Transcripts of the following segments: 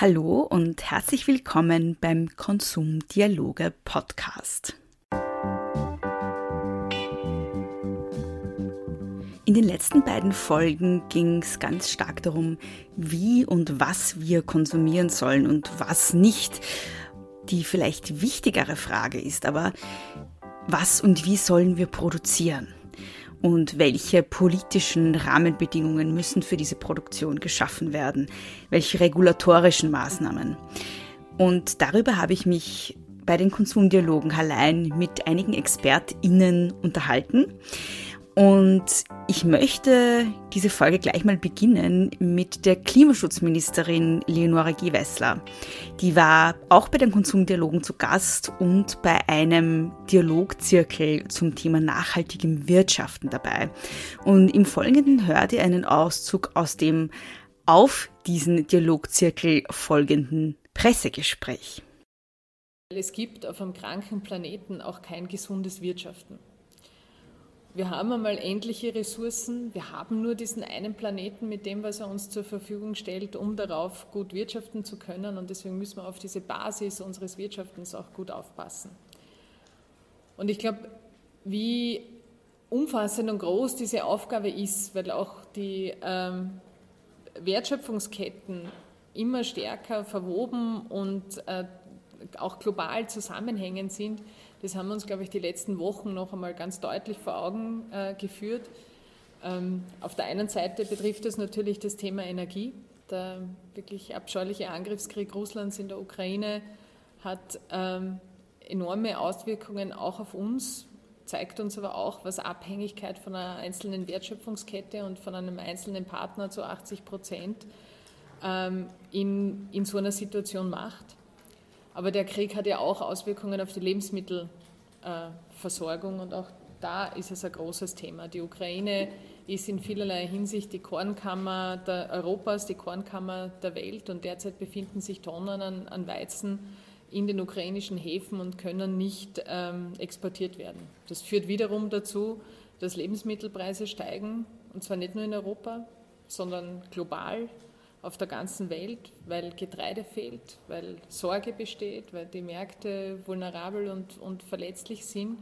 Hallo und herzlich willkommen beim Konsumdialoge Podcast. In den letzten beiden Folgen ging es ganz stark darum, wie und was wir konsumieren sollen und was nicht. Die vielleicht wichtigere Frage ist aber, was und wie sollen wir produzieren? Und welche politischen Rahmenbedingungen müssen für diese Produktion geschaffen werden, welche regulatorischen Maßnahmen. Und darüber habe ich mich bei den Konsumdialogen allein mit einigen ExpertInnen unterhalten. Und ich möchte diese Folge gleich mal beginnen mit der Klimaschutzministerin Leonore Gewessler. Die war auch bei den Konsumdialogen zu Gast und bei einem Dialogzirkel zum Thema nachhaltigem Wirtschaften dabei. Und im Folgenden hört ihr einen Auszug aus dem auf diesen Dialogzirkel folgenden Pressegespräch. Es gibt auf einem kranken Planeten auch kein gesundes Wirtschaften wir haben einmal endliche Ressourcen, wir haben nur diesen einen Planeten mit dem, was er uns zur Verfügung stellt, um darauf gut wirtschaften zu können und deswegen müssen wir auf diese Basis unseres Wirtschaftens auch gut aufpassen. Und ich glaube, wie umfassend und groß diese Aufgabe ist, weil auch die ähm, Wertschöpfungsketten immer stärker verwoben und äh, auch global zusammenhängend sind, das haben wir uns, glaube ich, die letzten Wochen noch einmal ganz deutlich vor Augen äh, geführt. Ähm, auf der einen Seite betrifft es natürlich das Thema Energie. Der wirklich abscheuliche Angriffskrieg Russlands in der Ukraine hat ähm, enorme Auswirkungen auch auf uns, zeigt uns aber auch, was Abhängigkeit von einer einzelnen Wertschöpfungskette und von einem einzelnen Partner zu 80 Prozent ähm, in, in so einer Situation macht. Aber der Krieg hat ja auch Auswirkungen auf die Lebensmittelversorgung und auch da ist es ein großes Thema. Die Ukraine ist in vielerlei Hinsicht die Kornkammer Europas, die Kornkammer der Welt und derzeit befinden sich Tonnen an, an Weizen in den ukrainischen Häfen und können nicht ähm, exportiert werden. Das führt wiederum dazu, dass Lebensmittelpreise steigen und zwar nicht nur in Europa, sondern global auf der ganzen Welt, weil Getreide fehlt, weil Sorge besteht, weil die Märkte vulnerabel und, und verletzlich sind.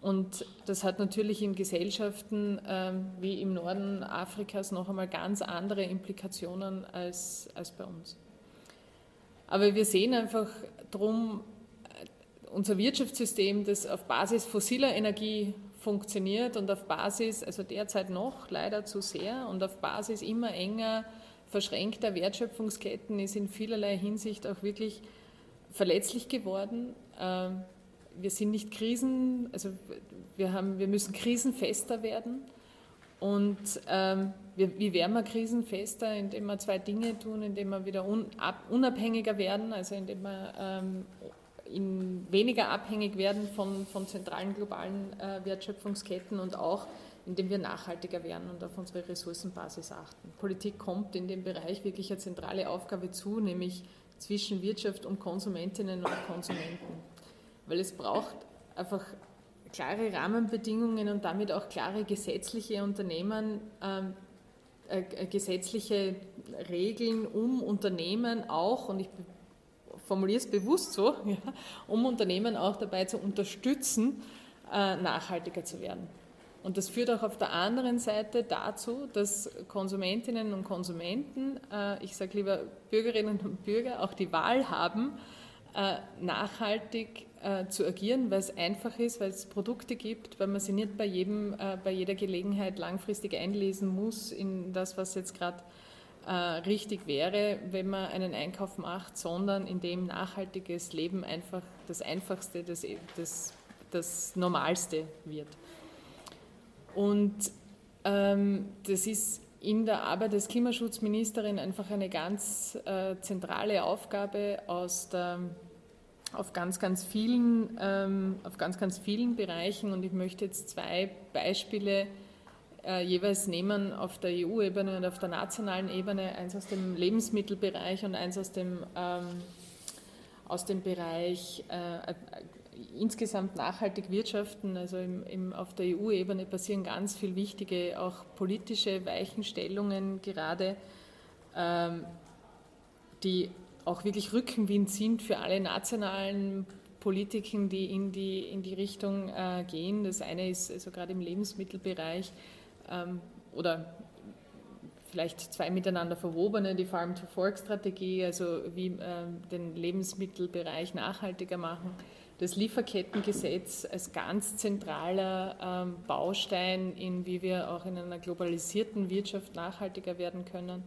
Und das hat natürlich in Gesellschaften ähm, wie im Norden Afrikas noch einmal ganz andere Implikationen als, als bei uns. Aber wir sehen einfach darum, unser Wirtschaftssystem, das auf Basis fossiler Energie funktioniert und auf Basis, also derzeit noch leider zu sehr, und auf Basis immer enger verschränkter Wertschöpfungsketten ist in vielerlei Hinsicht auch wirklich verletzlich geworden. Ähm, wir sind nicht Krisen, also wir, haben, wir müssen krisenfester werden. Und ähm, wie werden wir krisenfester? Indem wir zwei Dinge tun, indem wir wieder unabhängiger werden, also indem wir ähm, in weniger abhängig werden von, von zentralen globalen äh, Wertschöpfungsketten und auch indem wir nachhaltiger werden und auf unsere Ressourcenbasis achten. Politik kommt in dem Bereich wirklich eine zentrale Aufgabe zu, nämlich zwischen Wirtschaft und Konsumentinnen und Konsumenten. Weil es braucht einfach klare Rahmenbedingungen und damit auch klare gesetzliche Unternehmen, ähm, äh, äh gesetzliche Regeln, um Unternehmen auch, und ich formuliere es bewusst so, ja, um Unternehmen auch dabei zu unterstützen, äh, nachhaltiger zu werden. Und das führt auch auf der anderen Seite dazu, dass Konsumentinnen und Konsumenten, äh, ich sage lieber Bürgerinnen und Bürger, auch die Wahl haben, äh, nachhaltig äh, zu agieren, weil es einfach ist, weil es Produkte gibt, weil man sie nicht bei, jedem, bei jeder Gelegenheit langfristig einlesen muss in das, was jetzt gerade richtig wäre, wenn man einen Einkauf macht, sondern in dem nachhaltiges Leben einfach das Einfachste, das, das, das Normalste wird. Und ähm, das ist in der Arbeit des Klimaschutzministerin einfach eine ganz äh, zentrale Aufgabe aus der, auf ganz, ganz vielen, ähm, auf ganz, ganz vielen Bereichen. Und ich möchte jetzt zwei Beispiele äh, jeweils nehmen auf der EU-Ebene und auf der nationalen Ebene, eins aus dem Lebensmittelbereich und eins aus dem, ähm, aus dem Bereich äh, insgesamt nachhaltig wirtschaften, also im, im, auf der EU-Ebene passieren ganz viele wichtige, auch politische Weichenstellungen gerade, ähm, die auch wirklich Rückenwind sind für alle nationalen Politiken, die in die, in die Richtung äh, gehen. Das eine ist also gerade im Lebensmittelbereich ähm, oder vielleicht zwei miteinander verwobene, die Farm-to-Fork-Strategie, also wie ähm, den Lebensmittelbereich nachhaltiger machen. Das Lieferkettengesetz als ganz zentraler ähm, Baustein, in wie wir auch in einer globalisierten Wirtschaft nachhaltiger werden können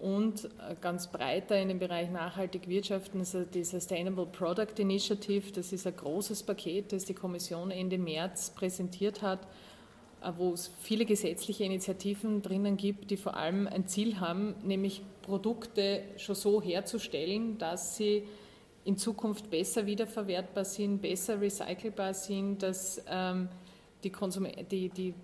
und äh, ganz breiter in dem Bereich nachhaltig wirtschaften, also die Sustainable Product Initiative. Das ist ein großes Paket, das die Kommission Ende März präsentiert hat, äh, wo es viele gesetzliche Initiativen drinnen gibt, die vor allem ein Ziel haben, nämlich Produkte schon so herzustellen, dass sie in Zukunft besser wiederverwertbar sind, besser recycelbar sind, dass ähm, die, Konsum die, die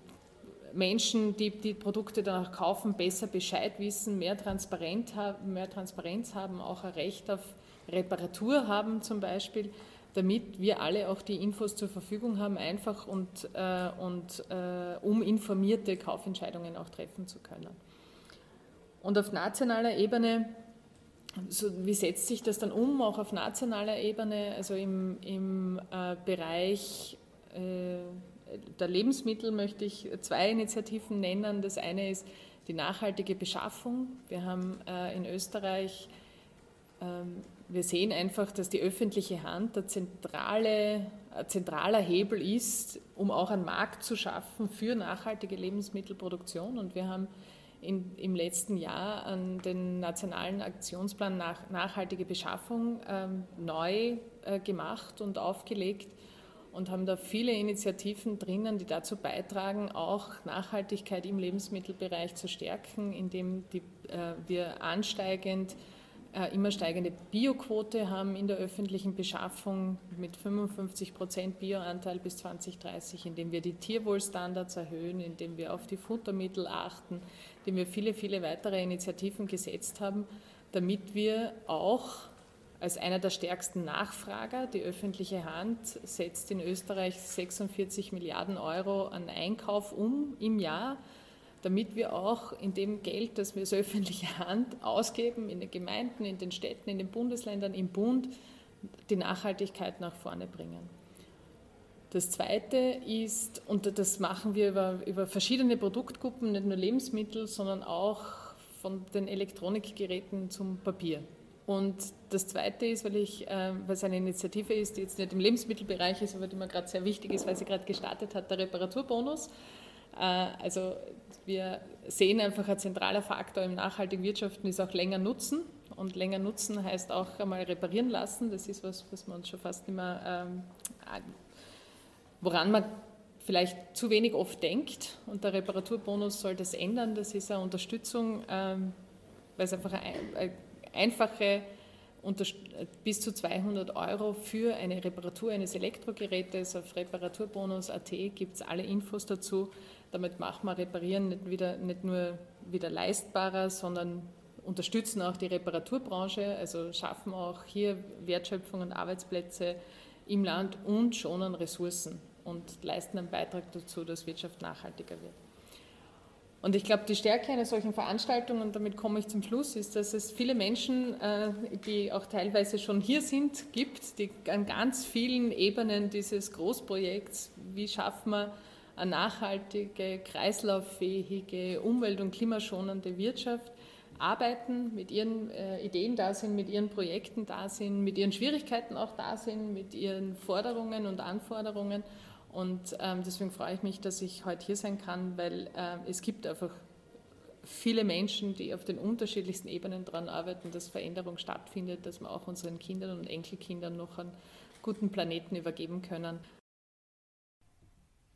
Menschen, die die Produkte danach kaufen, besser Bescheid wissen, mehr, Transparenz haben, auch ein Recht auf Reparatur haben zum Beispiel, damit wir alle auch die Infos zur Verfügung haben, einfach und, äh, und äh, um informierte Kaufentscheidungen auch treffen zu können. Und auf nationaler Ebene, so, wie setzt sich das dann um, auch auf nationaler Ebene, also im, im äh, Bereich äh, der Lebensmittel möchte ich zwei Initiativen nennen. Das eine ist die nachhaltige Beschaffung. Wir haben äh, in Österreich, ähm, wir sehen einfach, dass die öffentliche Hand der zentrale, ein zentraler Hebel ist, um auch einen Markt zu schaffen für nachhaltige Lebensmittelproduktion. Und wir haben in, im letzten Jahr an den nationalen Aktionsplan nach, nachhaltige Beschaffung ähm, neu äh, gemacht und aufgelegt und haben da viele Initiativen drinnen, die dazu beitragen, auch Nachhaltigkeit im Lebensmittelbereich zu stärken, indem die, äh, wir ansteigend äh, immer steigende Bioquote haben in der öffentlichen Beschaffung mit 55 Prozent Bioanteil bis 2030, indem wir die Tierwohlstandards erhöhen, indem wir auf die Futtermittel achten, indem wir viele, viele weitere Initiativen gesetzt haben, damit wir auch als einer der stärksten Nachfrager. Die öffentliche Hand setzt in Österreich 46 Milliarden Euro an Einkauf um im Jahr, damit wir auch in dem Geld, das wir als öffentliche Hand ausgeben, in den Gemeinden, in den Städten, in den Bundesländern, im Bund, die Nachhaltigkeit nach vorne bringen. Das Zweite ist, und das machen wir über, über verschiedene Produktgruppen, nicht nur Lebensmittel, sondern auch von den Elektronikgeräten zum Papier. Und das Zweite ist, weil, ich, äh, weil es eine Initiative ist, die jetzt nicht im Lebensmittelbereich ist, aber die mir gerade sehr wichtig ist, weil sie gerade gestartet hat, der Reparaturbonus. Äh, also wir sehen einfach, ein zentraler Faktor im nachhaltigen Wirtschaften ist auch länger nutzen. Und länger nutzen heißt auch einmal reparieren lassen. Das ist was, was man schon fast immer, ähm, woran man vielleicht zu wenig oft denkt. Und der Reparaturbonus soll das ändern. Das ist eine Unterstützung, ähm, weil es einfach ein, einfache bis zu 200 Euro für eine Reparatur eines Elektrogerätes. Auf reparaturbonus.at gibt es alle Infos dazu. Damit machen wir Reparieren nicht, wieder, nicht nur wieder leistbarer, sondern unterstützen auch die Reparaturbranche, also schaffen auch hier Wertschöpfung und Arbeitsplätze im Land und schonen Ressourcen und leisten einen Beitrag dazu, dass Wirtschaft nachhaltiger wird. Und ich glaube, die Stärke einer solchen Veranstaltung, und damit komme ich zum Schluss, ist, dass es viele Menschen, äh, die auch teilweise schon hier sind, gibt, die an ganz vielen Ebenen dieses Großprojekts, wie schaffen wir eine nachhaltige, kreislauffähige, umwelt- und klimaschonende Wirtschaft, arbeiten, mit ihren äh, Ideen da sind, mit ihren Projekten da sind, mit ihren Schwierigkeiten auch da sind, mit ihren Forderungen und Anforderungen und ähm, deswegen freue ich mich, dass ich heute hier sein kann, weil äh, es gibt einfach viele Menschen, die auf den unterschiedlichsten Ebenen daran arbeiten, dass Veränderung stattfindet, dass wir auch unseren Kindern und Enkelkindern noch einen guten Planeten übergeben können.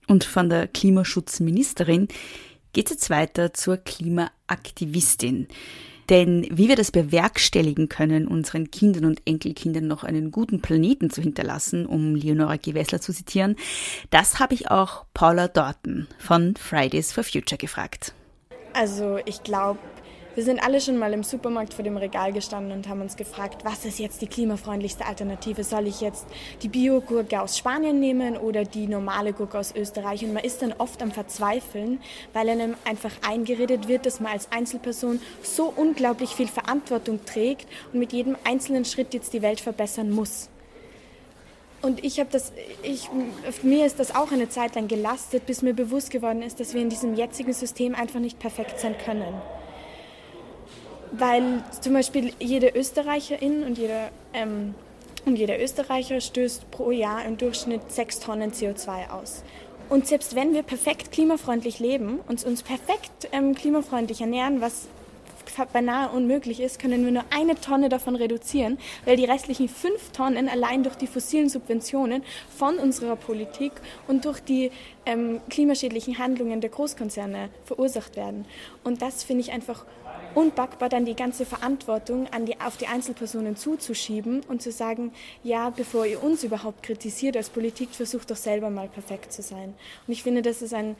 Und von der Klimaschutzministerin geht es jetzt weiter zur Klimaaktivistin. Denn wie wir das bewerkstelligen können, unseren Kindern und Enkelkindern noch einen guten Planeten zu hinterlassen, um Leonora Gewessler zu zitieren, das habe ich auch Paula Dorten von Fridays for Future gefragt. Also ich glaube, Wir sind alle schon mal im Supermarkt vor dem Regal gestanden und haben uns gefragt, was ist jetzt die klimafreundlichste Alternative? Soll ich jetzt die Biogurke aus Spanien nehmen oder die normale Gurke aus Österreich? Und man ist dann oft am Verzweifeln, weil einem einfach eingeredet wird, dass man als Einzelperson so unglaublich viel Verantwortung trägt und mit jedem einzelnen Schritt jetzt die Welt verbessern muss. Und ich habe das, ich, mir ist das auch eine Zeit lang gelastet, bis mir bewusst geworden ist, dass wir in diesem jetzigen System einfach nicht perfekt sein können. Weil zum Beispiel jede Österreicherin und jeder, ähm, und jeder Österreicher stößt pro Jahr im Durchschnitt sechs Tonnen CO2 aus. Und selbst wenn wir perfekt klimafreundlich leben und uns perfekt ähm, klimafreundlich ernähren, was beinahe unmöglich ist, können wir nur eine Tonne davon reduzieren, weil die restlichen fünf Tonnen allein durch die fossilen Subventionen von unserer Politik und durch die ähm, klimaschädlichen Handlungen der Großkonzerne verursacht werden. Und das finde ich einfach unbackbar, dann die ganze Verantwortung an die, auf die Einzelpersonen zuzuschieben und zu sagen, ja, bevor ihr uns überhaupt kritisiert als Politik, versucht doch selber mal perfekt zu sein. Und ich finde, das ist ein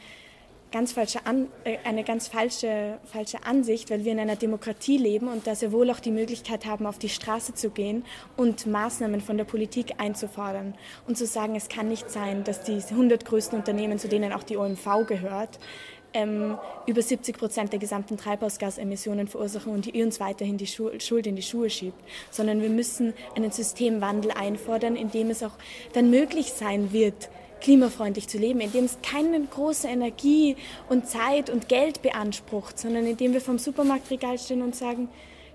ganz falsche An äh, eine ganz falsche, falsche Ansicht, weil wir in einer Demokratie leben und da sehr wohl auch die Möglichkeit haben, auf die Straße zu gehen und Maßnahmen von der Politik einzufordern und zu sagen, es kann nicht sein, dass die 100 größten Unternehmen, zu denen auch die OMV gehört, ähm, über 70 Prozent der gesamten Treibhausgasemissionen verursachen und die uns weiterhin die Schuld in die Schuhe schiebt, sondern wir müssen einen Systemwandel einfordern, in dem es auch dann möglich sein wird, klimafreundlich zu leben, indem es keine große Energie und Zeit und Geld beansprucht, sondern indem wir vom Supermarktregal stehen und sagen,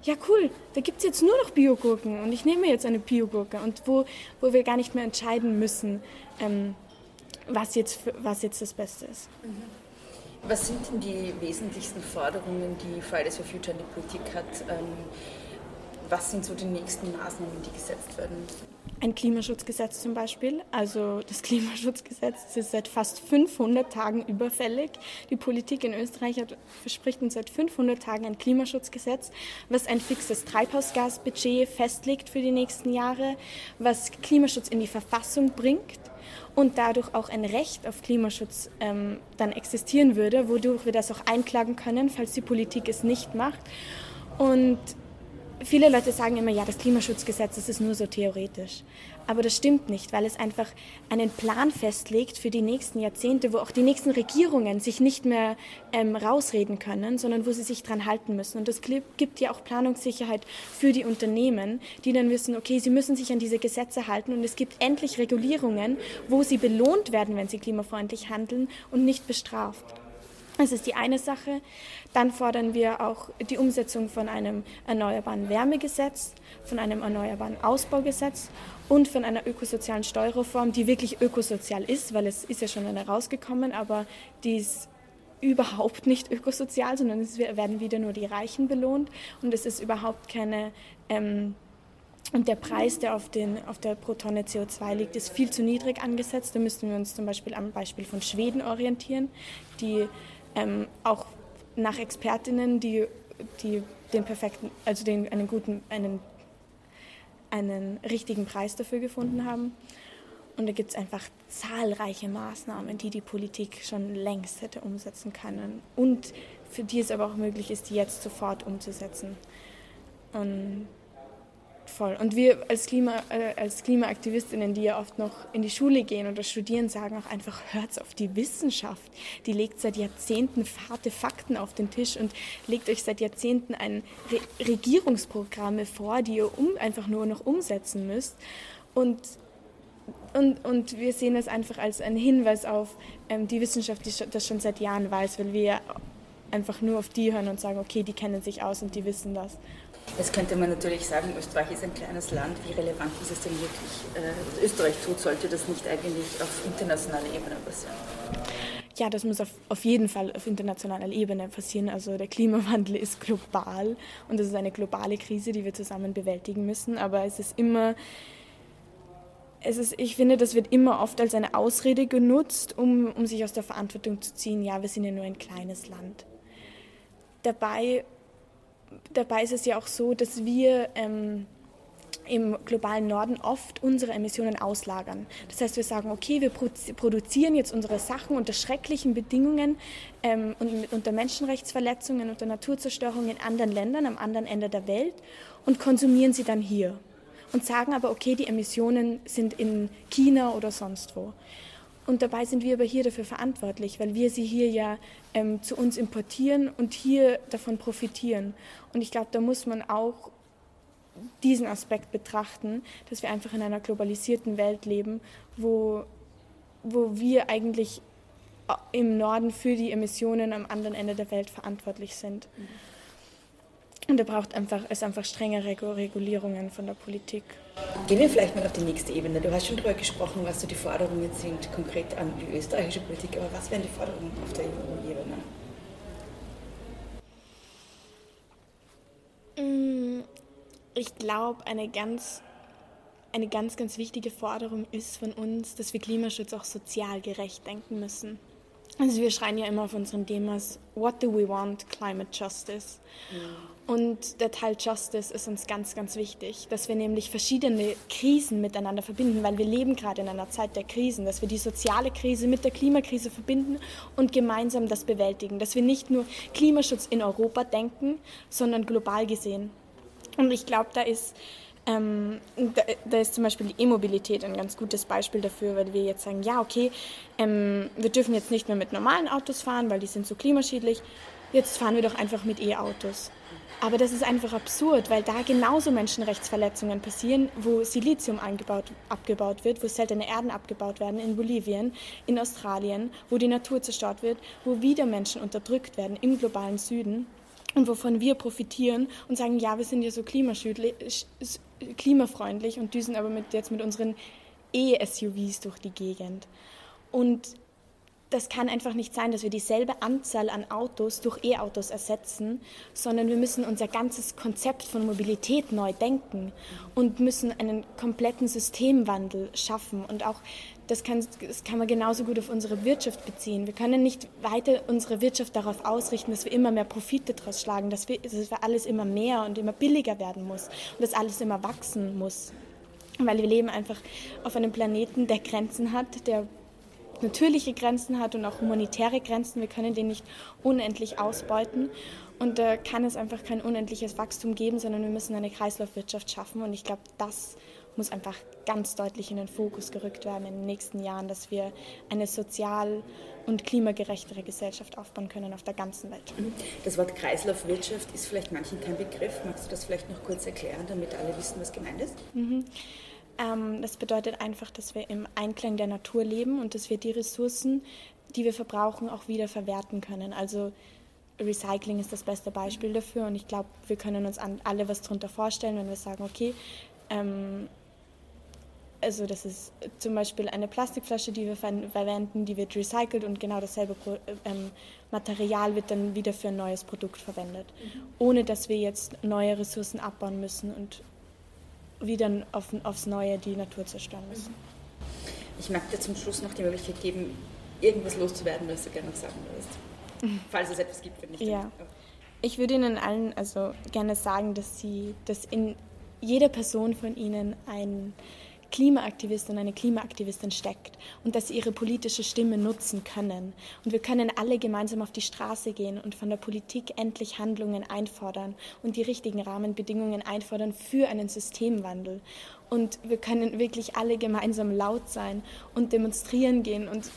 ja cool, da gibt es jetzt nur noch Biogurken und ich nehme jetzt eine Biogurke und wo, wo wir gar nicht mehr entscheiden müssen, ähm, was, jetzt, was jetzt das Beste ist. Mhm. Was sind denn die wesentlichsten Forderungen, die Fridays for Future in der Politik hat? Ähm, was sind so die nächsten Maßnahmen, die gesetzt werden ein Klimaschutzgesetz zum Beispiel. Also das Klimaschutzgesetz ist seit fast 500 Tagen überfällig. Die Politik in Österreich hat, verspricht uns seit 500 Tagen ein Klimaschutzgesetz, was ein fixes Treibhausgasbudget festlegt für die nächsten Jahre, was Klimaschutz in die Verfassung bringt und dadurch auch ein Recht auf Klimaschutz ähm, dann existieren würde, wodurch wir das auch einklagen können, falls die Politik es nicht macht. Und Viele Leute sagen immer, ja, das Klimaschutzgesetz, das ist nur so theoretisch. Aber das stimmt nicht, weil es einfach einen Plan festlegt für die nächsten Jahrzehnte, wo auch die nächsten Regierungen sich nicht mehr ähm, rausreden können, sondern wo sie sich dran halten müssen. Und das gibt ja auch Planungssicherheit für die Unternehmen, die dann wissen, okay, sie müssen sich an diese Gesetze halten und es gibt endlich Regulierungen, wo sie belohnt werden, wenn sie klimafreundlich handeln und nicht bestraft. Das ist die eine Sache. Dann fordern wir auch die Umsetzung von einem erneuerbaren Wärmegesetz, von einem erneuerbaren Ausbaugesetz und von einer ökosozialen Steuerreform, die wirklich ökosozial ist, weil es ist ja schon eine rausgekommen, aber die ist überhaupt nicht ökosozial, sondern es werden wieder nur die Reichen belohnt und es ist überhaupt keine ähm, und der Preis, der auf, den, auf der pro Tonne CO2 liegt, ist viel zu niedrig angesetzt. Da müssten wir uns zum Beispiel am Beispiel von Schweden orientieren, die ähm, auch nach Expertinnen, die, die den perfekten, also den, einen guten, einen, einen richtigen Preis dafür gefunden haben. Und da gibt es einfach zahlreiche Maßnahmen, die die Politik schon längst hätte umsetzen können und für die es aber auch möglich ist, die jetzt sofort umzusetzen. Und Voll. Und wir als, Klima, äh, als Klimaaktivistinnen, die ja oft noch in die Schule gehen oder studieren, sagen auch einfach, hört auf die Wissenschaft. Die legt seit Jahrzehnten harte Fakten auf den Tisch und legt euch seit Jahrzehnten ein Re Regierungsprogramme vor, die ihr um, einfach nur noch umsetzen müsst. Und und, und wir sehen es einfach als einen Hinweis auf ähm, die Wissenschaft, die das schon seit Jahren weiß, weil wir einfach nur auf die hören und sagen, okay, die kennen sich aus und die wissen das. Jetzt könnte man natürlich sagen, Österreich ist ein kleines Land. Wie relevant ist es denn wirklich, äh, Österreich tut? Sollte das nicht eigentlich auf internationaler Ebene passieren? Ja, das muss auf, auf jeden Fall auf internationaler Ebene passieren. Also der Klimawandel ist global und das ist eine globale Krise, die wir zusammen bewältigen müssen. Aber es ist immer, ist, ich finde, das wird immer oft als eine Ausrede genutzt, um, um sich aus der Verantwortung zu ziehen. Ja, wir sind ja nur ein kleines Land. Dabei dabei ist es ja auch so, dass wir, ähm, im globalen Norden oft unsere Emissionen auslagern. Das heißt, wir sagen, okay, wir produzieren jetzt unsere Sachen unter schrecklichen Bedingungen ähm, und unter Menschenrechtsverletzungen, unter Naturzerstörung in anderen Ländern, am anderen Ende der Welt und konsumieren sie dann hier. Und sagen aber, okay, die Emissionen sind in China oder sonst wo. Und dabei sind wir aber hier dafür verantwortlich, weil wir sie hier ja ähm, zu uns importieren und hier davon profitieren. Und ich glaube, da muss man auch diesen Aspekt betrachten, dass wir einfach in einer globalisierten Welt leben, wo, wo wir eigentlich im Norden für die Emissionen am anderen Ende der Welt verantwortlich sind. Und da braucht einfach, es einfach strenge Regulierungen von der Politik. Gehen wir vielleicht mal auf die nächste Ebene. Du hast schon darüber gesprochen, was so die Forderungen sind, konkret an die österreichische Politik. Aber was wären die Forderungen auf der EU-Ebene? Mm, ich glaube, eine ganz, eine ganz, ganz wichtige Forderung ist von uns, dass wir Klimaschutz auch sozial gerecht denken müssen. Also wir schreien ja immer auf unseren Demos, what do we want? Climate Justice. Mhm. Und der Teil Justice ist uns ganz, ganz wichtig, dass wir nämlich verschiedene Krisen miteinander verbinden, weil wir leben gerade in einer Zeit der Krisen, dass wir die soziale Krise mit der Klimakrise verbinden und gemeinsam das bewältigen, dass wir nicht nur Klimaschutz in Europa denken, sondern global gesehen. Und ich glaube, da ist ähm, da, da, ist zum Beispiel die E-Mobilität ein ganz gutes Beispiel dafür, weil wir jetzt sagen, ja, okay, ähm, wir dürfen jetzt nicht mehr mit normalen Autos fahren, weil die sind so klimaschädlich. Jetzt fahren wir doch einfach mit E-Autos. Aber das ist einfach absurd, weil da genauso Menschenrechtsverletzungen passieren, wo Silizium angebaut, abgebaut wird, wo seltene Erden abgebaut werden in Bolivien, in Australien, wo die Natur zerstört wird, wo wieder Menschen unterdrückt werden im globalen Süden und wovon wir profitieren und sagen, ja, wir sind ja so klimafreundlich und düsen aber mit, jetzt mit unseren E-SUVs durch die Gegend. Und das kann einfach nicht sein, dass wir dieselbe Anzahl an Autos durch E-Autos ersetzen, sondern wir müssen unser ganzes Konzept von Mobilität neu denken und müssen einen kompletten Systemwandel schaffen. Und auch das kann, das kann man genauso gut auf unsere Wirtschaft beziehen. Wir können nicht weiter unsere Wirtschaft darauf ausrichten, dass wir immer mehr Profite daraus schlagen, dass, wir, dass alles immer mehr und immer billiger werden muss und dass alles immer wachsen muss. Weil wir leben einfach auf einem Planeten, der Grenzen hat, der natürliche Grenzen hat und auch humanitäre Grenzen. Wir können den nicht unendlich ausbeuten. Und da kann es einfach kein unendliches Wachstum geben, sondern wir müssen eine Kreislaufwirtschaft schaffen. Und ich glaube, das muss einfach ganz deutlich in den Fokus gerückt werden in den nächsten Jahren, dass wir eine sozial und klimagerechtere Gesellschaft aufbauen können auf der ganzen Welt. Das Wort Kreislaufwirtschaft ist vielleicht manchen kein Begriff. Magst du das vielleicht noch kurz erklären, damit alle wissen, was gemeint ist? Mhm. Ähm, das bedeutet einfach, dass wir im Einklang der Natur leben und dass wir die Ressourcen, die wir verbrauchen, auch wieder verwerten können. Also Recycling ist das beste Beispiel dafür und ich glaube, wir können uns alle was darunter vorstellen, wenn wir sagen, okay, ähm, also das ist zum Beispiel eine Plastikflasche, die wir verwenden, die wird recycelt und genau dasselbe ähm, Material wird dann wieder für ein neues Produkt verwendet, mhm. ohne dass wir jetzt neue Ressourcen abbauen müssen und wieder auf, aufs Neue die Natur zerstören müssen. Ich mag dir zum Schluss noch die Möglichkeit geben, irgendwas loszuwerden, was du gerne noch sagen würdest. Falls es etwas gibt, wenn nicht. Ja. Ich würde Ihnen allen also gerne sagen, dass Sie, dass in jeder Person von Ihnen ein Klimaaktivist eine Klimaaktivistin steckt und dass sie ihre politische Stimme nutzen können. Und wir können alle gemeinsam auf die Straße gehen und von der Politik endlich Handlungen einfordern und die richtigen Rahmenbedingungen einfordern für einen Systemwandel. Und wir können wirklich alle gemeinsam laut sein und demonstrieren gehen und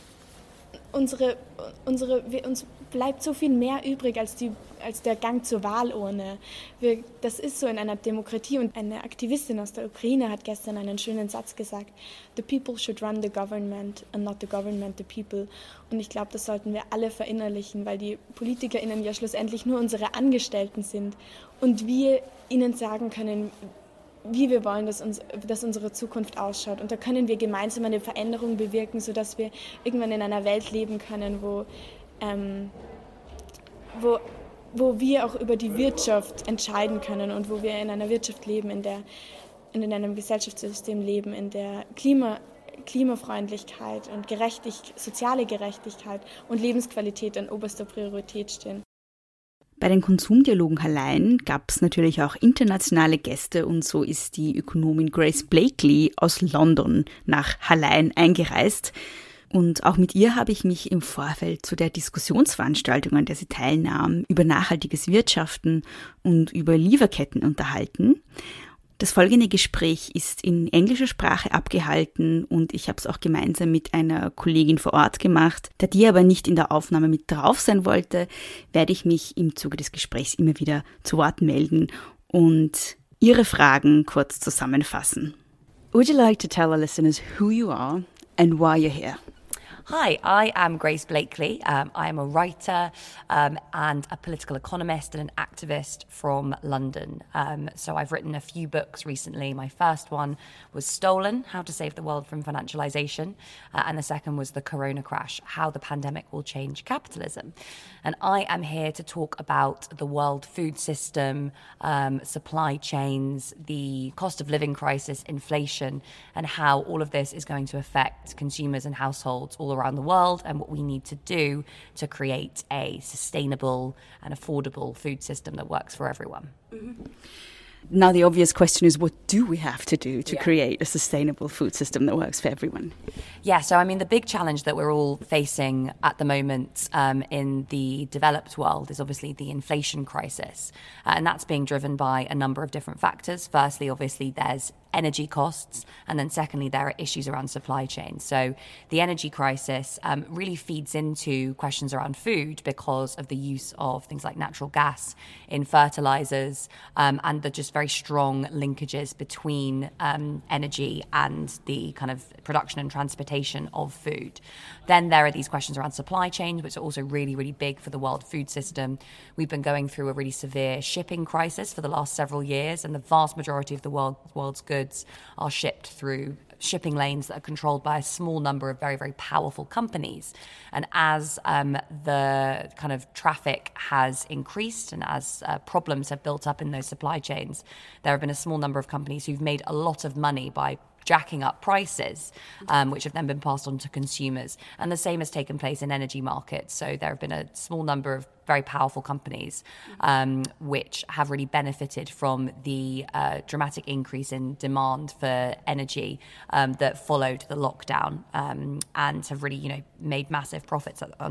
unsere, unsere, uns bleibt so viel mehr übrig als, die, als der Gang zur Wahlurne. Wir, das ist so in einer Demokratie und eine Aktivistin aus der Ukraine hat gestern einen schönen Satz gesagt, The people should run the government and not the government the people. Und ich glaube, das sollten wir alle verinnerlichen, weil die PolitikerInnen ja schlussendlich nur unsere Angestellten sind und wir ihnen sagen können, wie wir wollen, dass, uns, dass unsere Zukunft ausschaut. Und da können wir gemeinsam eine Veränderung bewirken, sodass wir irgendwann in einer Welt leben können, wo, ähm, wo, wo wir auch über die Wirtschaft entscheiden können und wo wir in einer Wirtschaft leben, in, der, in einem Gesellschaftssystem leben, in der Klima, Klimafreundlichkeit und Gerechtig, soziale Gerechtigkeit und Lebensqualität an oberster Priorität stehen. Bei den Konsumdialogen allein gab es natürlich auch internationale Gäste und so ist die Ökonomin Grace Blakely aus London nach Hallein eingereist. Und auch mit ihr habe ich mich im Vorfeld zu der Diskussionsveranstaltung, an der sie teilnahm, über nachhaltiges Wirtschaften und über Lieferketten unterhalten. Das folgende Gespräch ist in englischer Sprache abgehalten und ich habe es auch gemeinsam mit einer Kollegin vor Ort gemacht. Da die aber nicht in der Aufnahme mit drauf sein wollte, werde ich mich im Zuge des Gesprächs immer wieder zu Wort melden und Ihre Fragen kurz zusammenfassen. Would you like to tell our listeners who you are and why you're here? Hi, I am Grace Blakely. Um, I am a writer um, and a political economist and an activist from London. Um, so I've written a few books recently. My first one was Stolen How to Save the World from Financialization, uh, and the second was The Corona Crash How the Pandemic Will Change Capitalism. And I am here to talk about the world food system, um, supply chains, the cost of living crisis, inflation, and how all of this is going to affect consumers and households all around the world, and what we need to do to create a sustainable and affordable food system that works for everyone. Mm-hmm. Now, the obvious question is what do we have to do to yeah. create a sustainable food system that works for everyone? Yeah, so I mean, the big challenge that we're all facing at the moment um, in the developed world is obviously the inflation crisis. Uh, and that's being driven by a number of different factors. Firstly, obviously, there's energy costs. And then, secondly, there are issues around supply chain. So, the energy crisis um, really feeds into questions around food because of the use of things like natural gas in fertilizers um, and the just very strong linkages between um, energy and the kind of production and transportation of food. Then, there are these questions around supply chains, which are also really, really big for the world food system. We've been going through a really severe shipping crisis for the last several years, and the vast majority of the world, world's goods goods are shipped through shipping lanes that are controlled by a small number of very, very powerful companies. And as um, the kind of traffic has increased and as uh, problems have built up in those supply chains, there have been a small number of companies who've made a lot of money by jacking up prices, um, which have then been passed on to consumers. And the same has taken place in energy markets. So there have been a small number of very powerful companies, um, which have really benefited from the uh, dramatic increase in demand for energy um, that followed the lockdown, um, and have really, you know, made massive profits uh,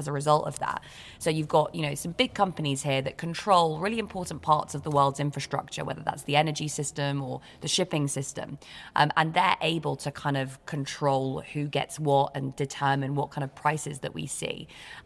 as a result of that. So you've got, you know, some big companies here that control really important parts of the world's infrastructure, whether that's the energy system or the shipping system, um, and they're able to kind of control who gets what and determine what kind of prices that we see,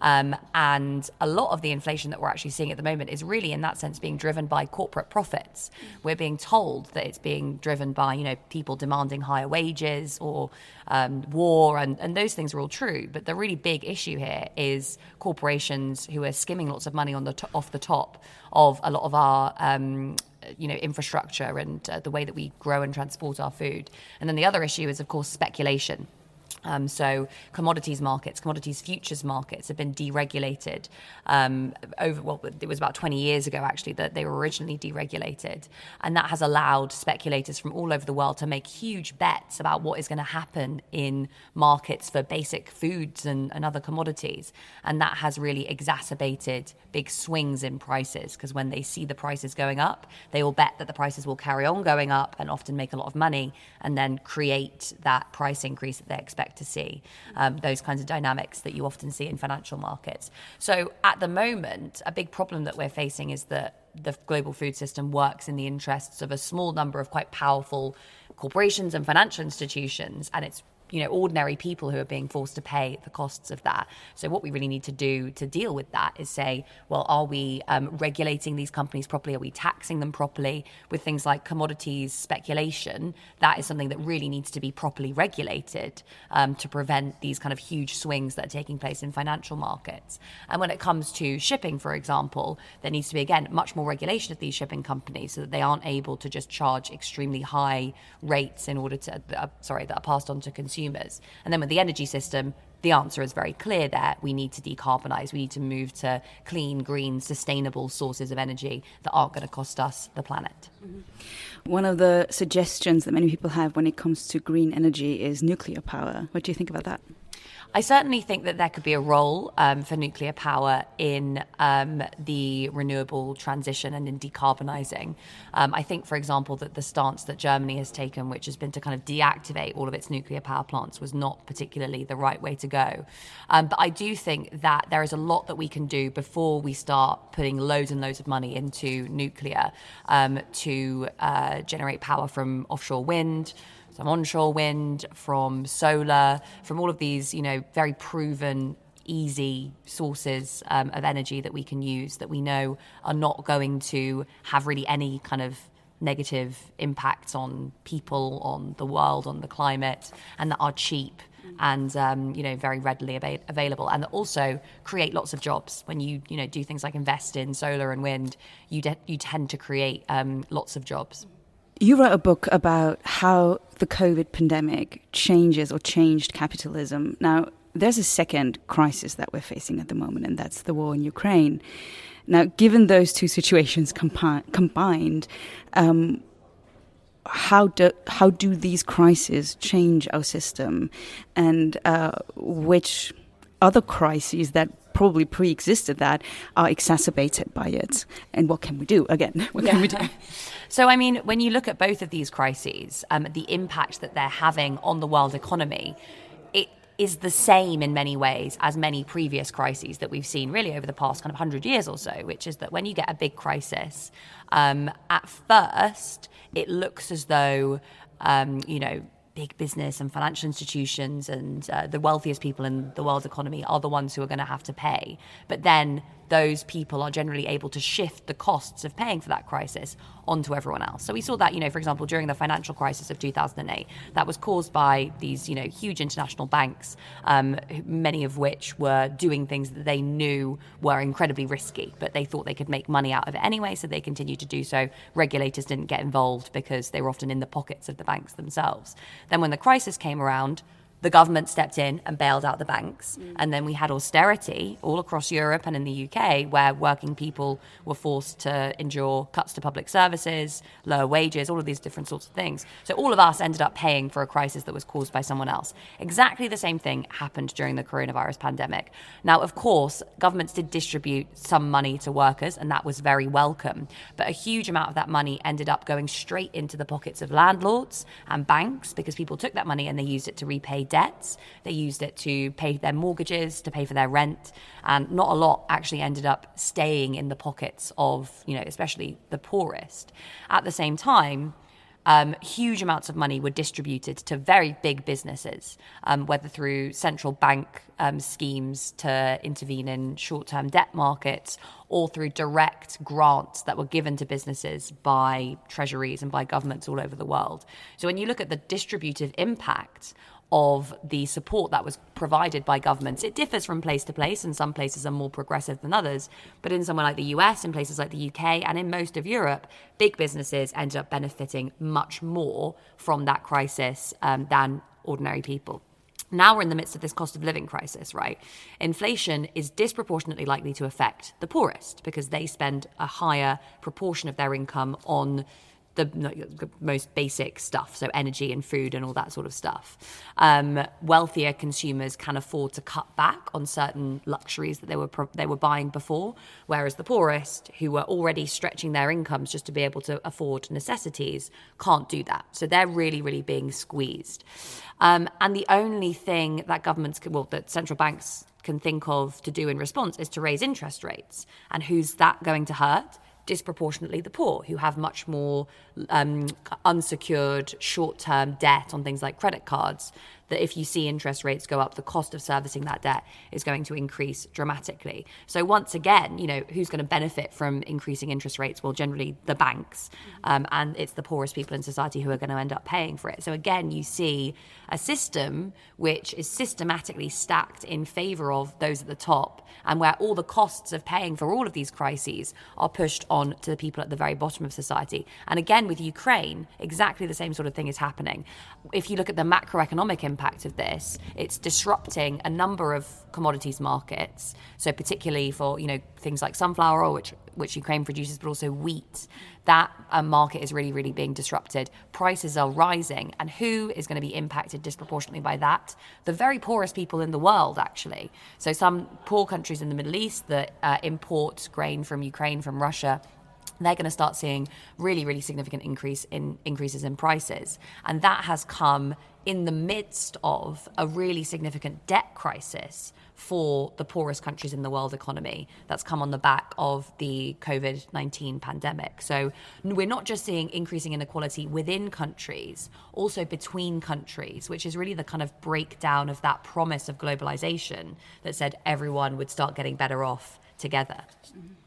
um, and a lot of the inflation that we're actually seeing at the moment is really, in that sense, being driven by corporate profits. We're being told that it's being driven by, you know, people demanding higher wages or um, war, and, and those things are all true. But the really big issue here is corporations who are skimming lots of money on the off the top of a lot of our. Um, you know infrastructure and uh, the way that we grow and transport our food and then the other issue is of course speculation um, so commodities markets, commodities futures markets have been deregulated um, over. Well, it was about 20 years ago actually that they were originally deregulated, and that has allowed speculators from all over the world to make huge bets about what is going to happen in markets for basic foods and, and other commodities, and that has really exacerbated big swings in prices because when they see the prices going up, they will bet that the prices will carry on going up and often make a lot of money, and then create that price increase that they expect to see um, those kinds of dynamics that you often see in financial markets. So at the moment, a big problem that we're facing is that the global food system works in the interests of a small number of quite powerful corporations and financial institutions, and it's you know ordinary people who are being forced to pay the costs of that. So what we really need to do to deal with that is say, well, are we um, regulating these companies properly? Are we taxing them properly with things like commodities speculation? That is something that really needs to be properly regulated um, to prevent these kind of huge swings that are taking place in financial markets. And when it comes to shipping, for example, there needs to be again much more regulation of these shipping companies so that they aren't able to just charge extremely high rates in order to uh, sorry that are passed on to consumers consumers. And then with the energy system, the answer is very clear there. We need to decarbonize. We need to move to clean, green, sustainable sources of energy that aren't going to cost us the planet. Mm-hmm. One of the suggestions that many people have when it comes to green energy is nuclear power. What do you think about that? I certainly think that there could be a role um, for nuclear power in um, the renewable transition and in decarbonising. Um, I think, for example, that the stance that Germany has taken, which has been to kind of deactivate all of its nuclear power plants, was not particularly the right way to go. Um, but I do think that there is a lot that we can do before we start putting loads and loads of money into nuclear um, to uh, generate power from offshore wind some onshore wind, from solar, from all of these, you know, very proven easy sources um, of energy that we can use that we know are not going to have really any kind of negative impacts on people, on the world, on the climate, and that are cheap and um, you know very readily ab- available, and that also create lots of jobs. When you you know do things like invest in solar and wind, you de- you tend to create um, lots of jobs. You wrote a book about how the COVID pandemic changes or changed capitalism. Now, there's a second crisis that we're facing at the moment, and that's the war in Ukraine. Now, given those two situations compi- combined, um, how do how do these crises change our system, and uh, which other crises that probably pre-existed that are exacerbated by it. And what can we do? Again what yeah. can we do? So i mean when you look at both of these crises um, the impact that they're having on the world economy it is the same in many ways as many previous crises that we've seen really over the past kind of 100 years or so which is that when you get a big crisis um, at first it looks as though um, you know big business and financial institutions and uh, the wealthiest people in the world's economy are the ones who are going to have to pay. But then those people are generally able to shift the costs of paying for that crisis onto everyone else. So we saw that, you know, for example, during the financial crisis of 2008, that was caused by these, you know, huge international banks, um, many of which were doing things that they knew were incredibly risky, but they thought they could make money out of it anyway, so they continued to do so. Regulators didn't get involved because they were often in the pockets of the banks themselves. Then when the crisis came around, the government stepped in and bailed out the banks. Mm. And then we had austerity all across Europe and in the UK, where working people were forced to endure cuts to public services, lower wages, all of these different sorts of things. So all of us ended up paying for a crisis that was caused by someone else. Exactly the same thing happened during the coronavirus pandemic. Now, of course, governments did distribute some money to workers, and that was very welcome. But a huge amount of that money ended up going straight into the pockets of landlords and banks because people took that money and they used it to repay debts. They used it to pay their mortgages, to pay for their rent, and not a lot actually ended up staying in the pockets of, you know, especially the poorest. At the same time, um, huge amounts of money were distributed to very big businesses, um, whether through central bank um, schemes to intervene in short term debt markets or through direct grants that were given to businesses by treasuries and by governments all over the world. So when you look at the distributive impact of the support that was provided by governments. It differs from place to place, and some places are more progressive than others. But in somewhere like the US, in places like the UK, and in most of Europe, big businesses ended up benefiting much more from that crisis um, than ordinary people. Now we're in the midst of this cost of living crisis, right? Inflation is disproportionately likely to affect the poorest because they spend a higher proportion of their income on the most basic stuff, so energy and food and all that sort of stuff. Um, wealthier consumers can afford to cut back on certain luxuries that they were they were buying before, whereas the poorest, who were already stretching their incomes just to be able to afford necessities, can't do that. So they're really, really being squeezed. Um, and the only thing that governments, can, well, that central banks can think of to do in response is to raise interest rates. And who's that going to hurt? Disproportionately the poor who have much more um, unsecured short term debt on things like credit cards that if you see interest rates go up, the cost of servicing that debt is going to increase dramatically. So once again, you know, who's going to benefit from increasing interest rates? Well, generally the banks, um, and it's the poorest people in society who are going to end up paying for it. So again, you see a system which is systematically stacked in favor of those at the top, and where all the costs of paying for all of these crises are pushed on to the people at the very bottom of society. And again, with Ukraine, exactly the same sort of thing is happening. If you look at the macroeconomic impact of this. It's disrupting a number of commodities markets. So particularly for you know things like sunflower oil, which which Ukraine produces, but also wheat. That uh, market is really, really being disrupted. Prices are rising, and who is going to be impacted disproportionately by that? The very poorest people in the world, actually. So some poor countries in the Middle East that uh, import grain from Ukraine, from Russia they're going to start seeing really, really significant increase in increases in prices. And that has come in the midst of a really significant debt crisis for the poorest countries in the world economy that's come on the back of the COVID 19 pandemic. So we're not just seeing increasing inequality within countries, also between countries, which is really the kind of breakdown of that promise of globalization that said everyone would start getting better off together. Mm-hmm.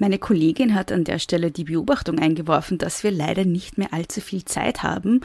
Meine Kollegin hat an der Stelle die Beobachtung eingeworfen, dass wir leider nicht mehr allzu viel Zeit haben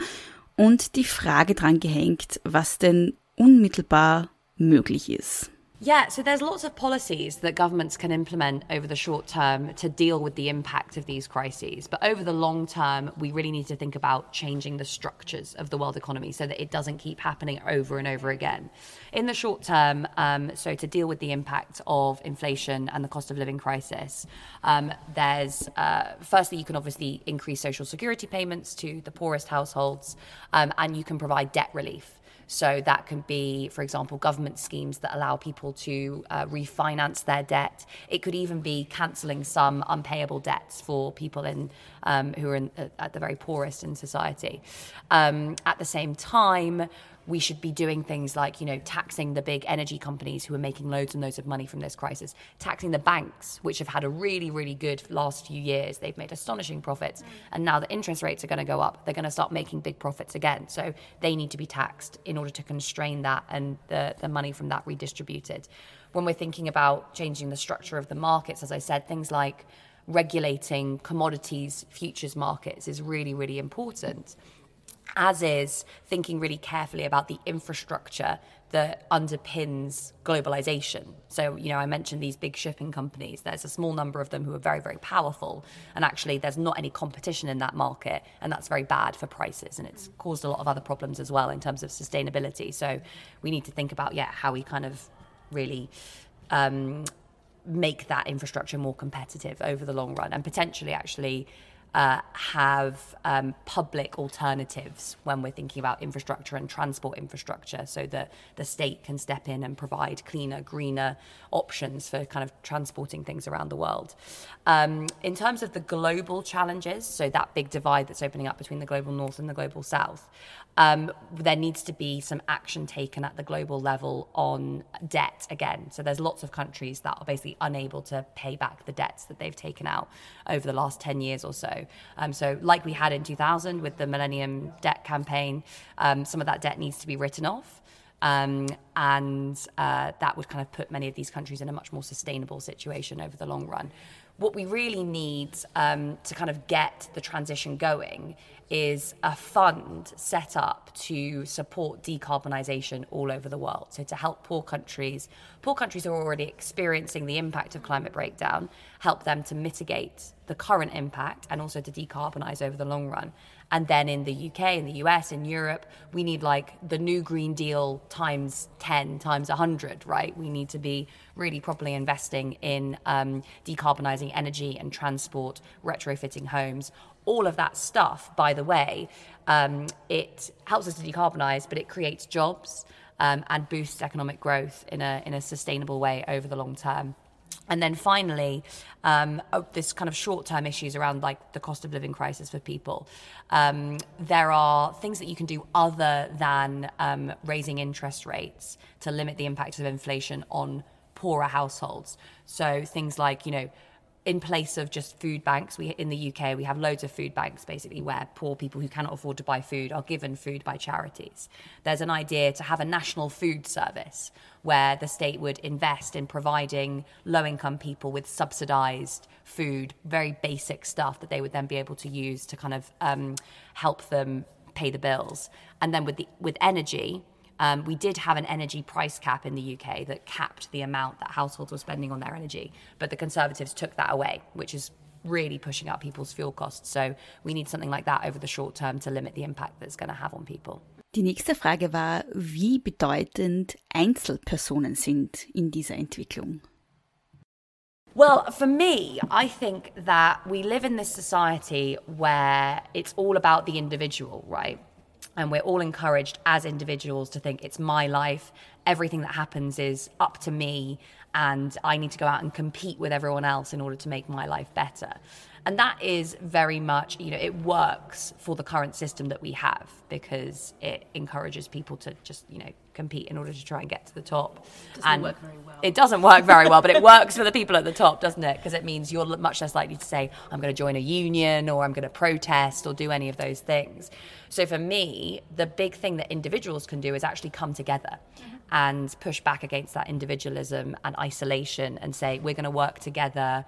und die Frage dran gehängt, was denn unmittelbar möglich ist. Yeah, so there's lots of policies that governments can implement over the short term to deal with the impact of these crises. But over the long term, we really need to think about changing the structures of the world economy so that it doesn't keep happening over and over again. In the short term, um, so to deal with the impact of inflation and the cost of living crisis, um, there's uh, firstly, you can obviously increase social security payments to the poorest households, um, and you can provide debt relief. So that can be, for example, government schemes that allow people to uh, refinance their debt. It could even be cancelling some unpayable debts for people in um, who are in, at the very poorest in society. Um, at the same time, we should be doing things like, you know, taxing the big energy companies who are making loads and loads of money from this crisis, taxing the banks, which have had a really, really good last few years. They've made astonishing profits. Mm. And now the interest rates are going to go up. They're going to start making big profits again. So they need to be taxed in order to constrain that and the, the money from that redistributed. When we're thinking about changing the structure of the markets, as I said, things like regulating commodities futures markets is really, really important as is thinking really carefully about the infrastructure that underpins globalization. So, you know, I mentioned these big shipping companies. There's a small number of them who are very, very powerful. And actually, there's not any competition in that market. And that's very bad for prices. And it's caused a lot of other problems as well in terms of sustainability. So, we need to think about, yeah, how we kind of really. Um, make that infrastructure more competitive over the long run and potentially actually uh, have um, public alternatives when we're thinking about infrastructure and transport infrastructure so that the state can step in and provide cleaner, greener options for kind of transporting things around the world. Um, in terms of the global challenges, so that big divide that's opening up between the global north and the global south, um, there needs to be some action taken at the global level on debt again. So there's lots of countries that are basically unable to pay back the debts that they've taken out over the last 10 years or so. Um, so, like we had in 2000 with the Millennium Debt Campaign, um, some of that debt needs to be written off. Um, and uh, that would kind of put many of these countries in a much more sustainable situation over the long run. What we really need um, to kind of get the transition going is a fund set up to support decarbonisation all over the world. So to help poor countries, poor countries are already experiencing the impact of climate breakdown, help them to mitigate the current impact and also to decarbonise over the long run. And then in the UK, in the US, in Europe, we need like the new Green Deal times 10, times 100, right? We need to be really properly investing in um, decarbonising energy and transport, retrofitting homes, all of that stuff, by the way, um, it helps us to decarbonise, but it creates jobs um, and boosts economic growth in a, in a sustainable way over the long term. And then finally, um, oh, this kind of short term issues around like the cost of living crisis for people. Um, there are things that you can do other than um, raising interest rates to limit the impact of inflation on poorer households. So things like, you know, in place of just food banks, we in the UK we have loads of food banks basically where poor people who cannot afford to buy food are given food by charities. There's an idea to have a national food service where the state would invest in providing low-income people with subsidised food, very basic stuff that they would then be able to use to kind of um, help them pay the bills. And then with the with energy, um, we did have an energy price cap in the UK that capped the amount that households were spending on their energy, but the Conservatives took that away, which is really pushing up people's fuel costs. So we need something like that over the short term to limit the impact that's going to have on people. Die nächste Frage war, wie bedeutend Einzelpersonen sind in dieser Entwicklung. Well, for me, I think that we live in this society where it's all about the individual, right? And we're all encouraged as individuals to think it's my life, everything that happens is up to me, and I need to go out and compete with everyone else in order to make my life better. And that is very much, you know, it works for the current system that we have because it encourages people to just, you know, compete in order to try and get to the top. Doesn't and work very well. It doesn't work very well, but it works for the people at the top, doesn't it? Because it means you're much less likely to say, I'm going to join a union or I'm going to protest or do any of those things. So for me, the big thing that individuals can do is actually come together mm-hmm. and push back against that individualism and isolation and say, we're going to work together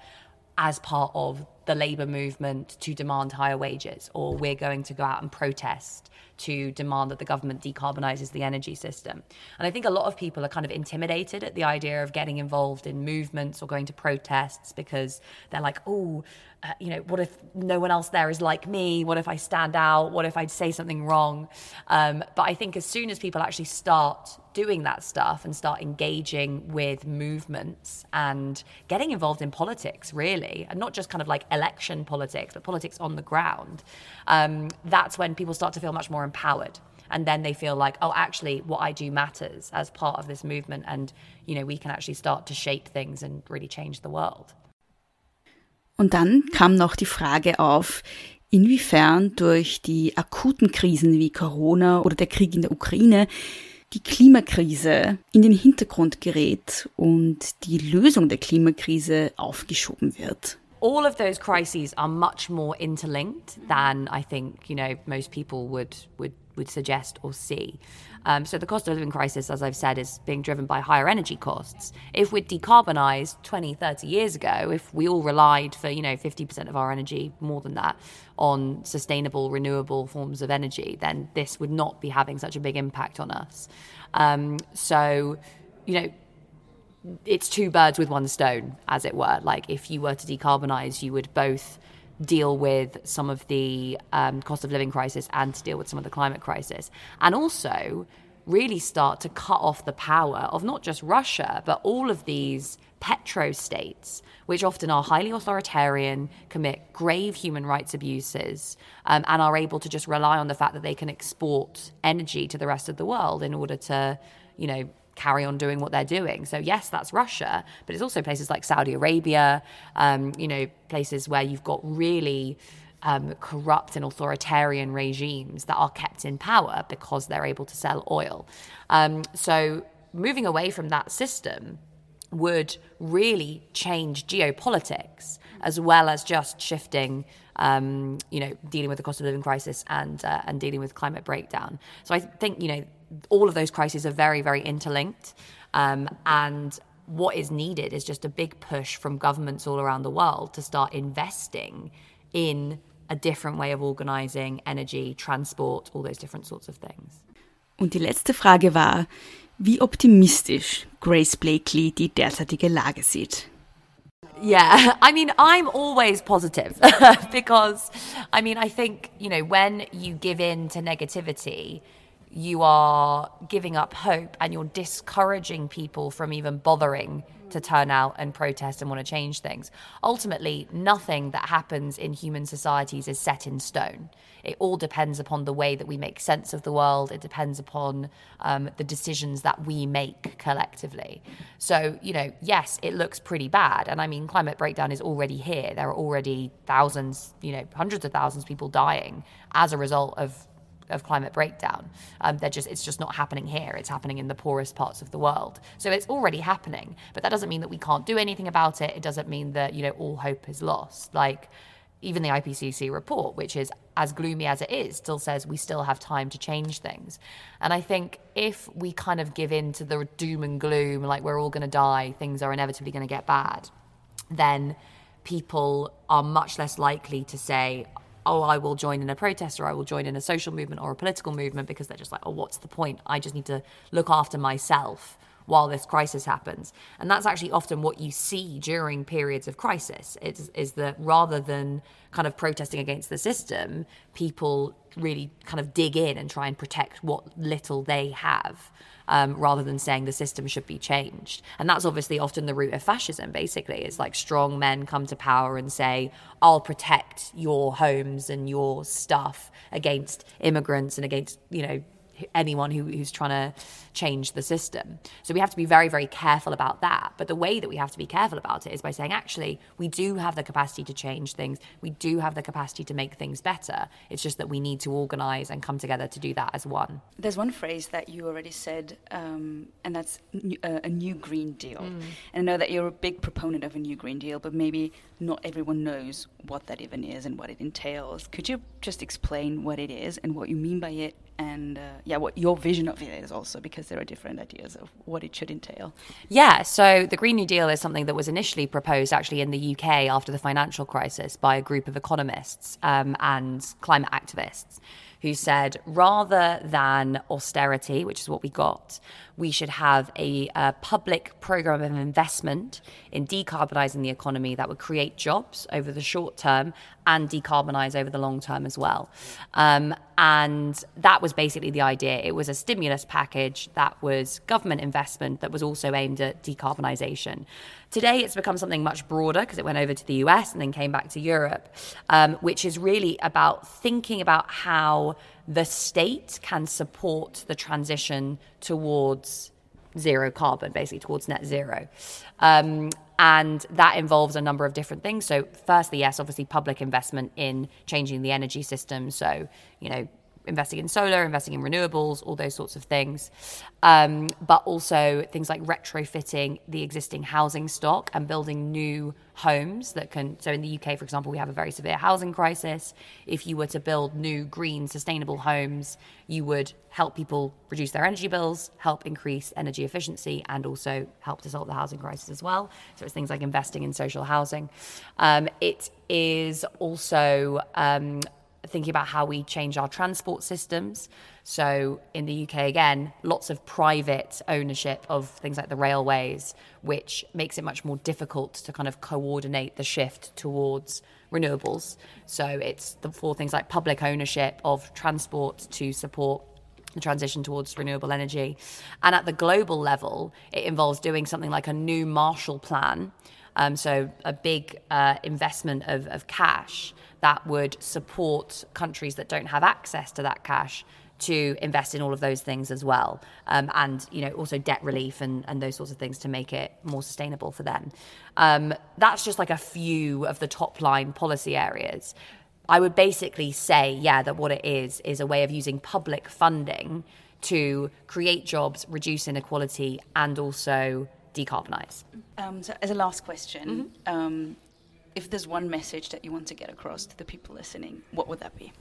as part of the labour movement to demand higher wages, or we're going to go out and protest to demand that the government decarbonises the energy system. And I think a lot of people are kind of intimidated at the idea of getting involved in movements or going to protests because they're like, oh, uh, you know, what if no one else there is like me? What if I stand out? What if I say something wrong? Um, but I think as soon as people actually start doing that stuff and start engaging with movements and getting involved in politics, really, and not just kind of like election politics, but politics on the ground, um, that's when people start to feel much more empowered and then they feel like oh actually what i do matters as part of this movement and you know we can actually start to shape things and really change the world Und dann kam noch die Frage auf, inwiefern durch die akuten Krisen wie Corona oder der Krieg in der Ukraine die Klimakrise in den Hintergrund gerät und die Lösung der Klimakrise aufgeschoben wird. all of those crises are much more interlinked than I think you know most people would would would suggest or see. Um, so the cost of living crisis, as I've said, is being driven by higher energy costs. If we'd decarbonised 20, 30 years ago, if we all relied for, you know, 50% of our energy, more than that, on sustainable, renewable forms of energy, then this would not be having such a big impact on us. Um, so, you know, it's two birds with one stone, as it were. Like if you were to decarbonise, you would both deal with some of the um, cost of living crisis and to deal with some of the climate crisis. And also, really start to cut off the power of not just Russia, but all of these petro states, which often are highly authoritarian, commit grave human rights abuses, um, and are able to just rely on the fact that they can export energy to the rest of the world in order to, you know, carry on doing what they're doing. So yes, that's Russia, but it's also places like Saudi Arabia, um, you know, places where you've got really um, corrupt and authoritarian regimes that are kept in power because they're able to sell oil. Um, so moving away from that system would really change geopolitics as well as just shifting, um, you know, dealing with the cost of living crisis and uh, and dealing with climate breakdown. So I think you know all of those crises are very, very interlinked. Um, and what is needed is just a big push from governments all around the world to start investing in a different way of organizing energy, transport, all those different sorts of things. Und die letzte Frage war, wie optimistisch Grace Blakely die derzeitige Lage sieht. Yeah, I mean, I'm always positive because, I mean, I think, you know, when you give in to negativity, you are giving up hope and you're discouraging people from even bothering to turn out and protest and want to change things. Ultimately, nothing that happens in human societies is set in stone. It all depends upon the way that we make sense of the world. It depends upon um, the decisions that we make collectively. So, you know, yes, it looks pretty bad. And I mean, climate breakdown is already here. There are already thousands, you know, hundreds of thousands of people dying as a result of of climate breakdown. Um, they're just it's just not happening here. It's happening in the poorest parts of the world. So it's already happening. But that doesn't mean that we can't do anything about it. It doesn't mean that you know all hope is lost. Like even the IPCC report, which is as gloomy as it is, still says we still have time to change things. And I think if we kind of give in to the doom and gloom, like we're all going to die, things are inevitably going to get bad, then people are much less likely to say, oh, I will join in a protest or I will join in a social movement or a political movement because they're just like, oh, what's the point? I just need to look after myself while this crisis happens. And that's actually often what you see during periods of crisis. It's, is that rather than kind of protesting against the system, people really kind of dig in and try and protect what little they have. Um, rather than saying the system should be changed. And that's obviously often the root of fascism, basically. It's like strong men come to power and say, I'll protect your homes and your stuff against immigrants and against, you know, anyone who, who's trying to change the system. So we have to be very, very careful about that. But the way that we have to be careful about it is by saying, actually, we do have the capacity to change things. We do have the capacity to make things better. It's just that we need to organize and come together to do that as one. There's one phrase that you already said, um, and that's uh, a new Green Deal. Mm. And I know that you're a big proponent of a new Green Deal, but maybe not everyone knows what that even is and what it entails. Could you just explain what it is and what you mean by it and uh, yeah, what your vision of it is also, because there are different ideas of what it should entail. Yeah, so the Green New Deal is something that was initially proposed actually in the UK after the financial crisis by a group of economists um, and climate activists who said rather than austerity, which is what we got, we should have a, a public program of investment in decarbonising the economy that would create jobs over the short term and decarbonise over the long term as well. Um, and that was basically the idea. It was a stimulus package that was government investment that was also aimed at decarbonisation. Today, it's become something much broader because it went over to the US and then came back to Europe, um, which is really about thinking about how the state can support the transition towards zero carbon, basically towards net zero. Um, and that involves a number of different things. So, firstly, yes, obviously, public investment in changing the energy system. So, you know, investing in solar, investing in renewables, all those sorts of things. Um, but also things like retrofitting the existing housing stock and building new homes that can. So in the UK, for example, we have a very severe housing crisis. If you were to build new green, sustainable homes, you would help people reduce their energy bills, help increase energy efficiency, and also help to solve the housing crisis as well. So it's things like investing in social housing. Um, it is also um, thinking about how we change our transport systems. So, in the UK, again, lots of private ownership of things like the railways, which makes it much more difficult to kind of coordinate the shift towards renewables. So, it's the, for things like public ownership of transport to support the transition towards renewable energy. And at the global level, it involves doing something like a new Marshall Plan. Um, so, a big uh, investment of, of cash that would support countries that don't have access to that cash to invest in all of those things as well. Um, and you know also debt relief and, and those sorts of things to make it more sustainable for them. Um, that's just like a few of the top line policy areas. I would basically say yeah that what it is is a way of using public funding to create jobs reduce inequality and also decarbonize. Um, so as a last question mm-hmm. If there's one message that you want to get across to the people listening, what would that be?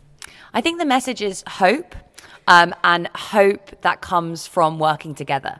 I think the message is hope, um, and hope that comes from working together.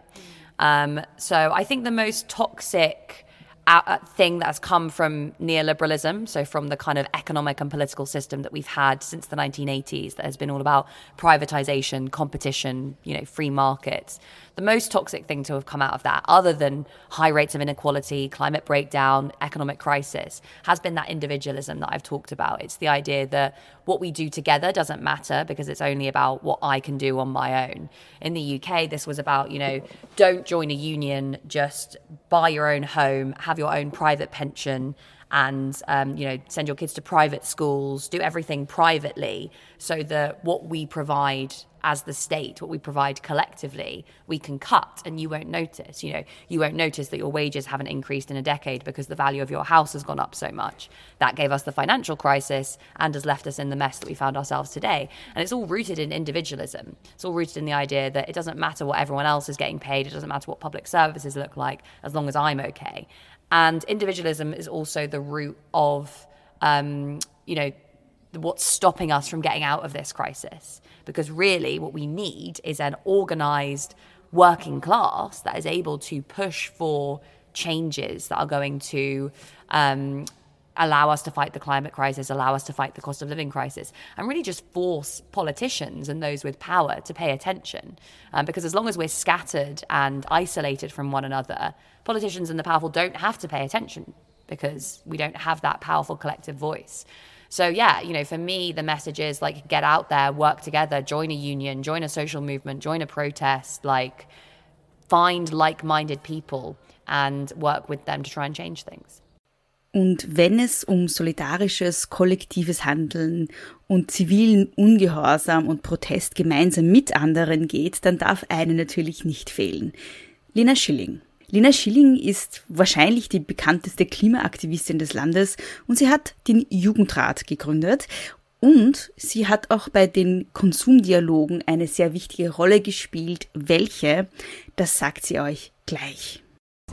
Um, so I think the most toxic uh, thing that's come from neoliberalism, so from the kind of economic and political system that we've had since the 1980s, that has been all about privatization, competition, you know, free markets the most toxic thing to have come out of that, other than high rates of inequality, climate breakdown, economic crisis, has been that individualism that I've talked about. It's the idea that what we do together doesn't matter because it's only about what I can do on my own. In the UK, this was about, you know, don't join a union, just buy your own home, have your own private pension and um, you know send your kids to private schools do everything privately so that what we provide as the state, what we provide collectively, we can cut and you won't notice. You know, you won't notice that your wages haven't increased in a decade because the value of your house has gone up so much. That gave us the financial crisis and has left us in the mess that we found ourselves today. And it's all rooted in individualism. It's all rooted in the idea that it doesn't matter what everyone else is getting paid, it doesn't matter what public services look like, as long as I'm okay. And individualism is also the root of, um, you know, what's stopping us from getting out of this crisis. Because really, what we need is an organized working class that is able to push for changes that are going to um, allow us to fight the climate crisis, allow us to fight the cost of living crisis, and really just force politicians and those with power to pay attention. Um, because as long as we're scattered and isolated from one another, politicians and the powerful don't have to pay attention because we don't have that powerful collective voice. So, yeah, you know, for me, the message is like get out there, work together, join a union, join a social movement, join a protest, like find like minded people and work with them to try and change things. Und wenn es um solidarisches, kollektives Handeln und zivilen Ungehorsam und Protest gemeinsam mit anderen geht, dann darf eine natürlich nicht fehlen. Lena Schilling. Lena Schilling ist wahrscheinlich die bekannteste Klimaaktivistin des Landes und sie hat den Jugendrat gegründet und sie hat auch bei den Konsumdialogen eine sehr wichtige Rolle gespielt. Welche? Das sagt sie euch gleich.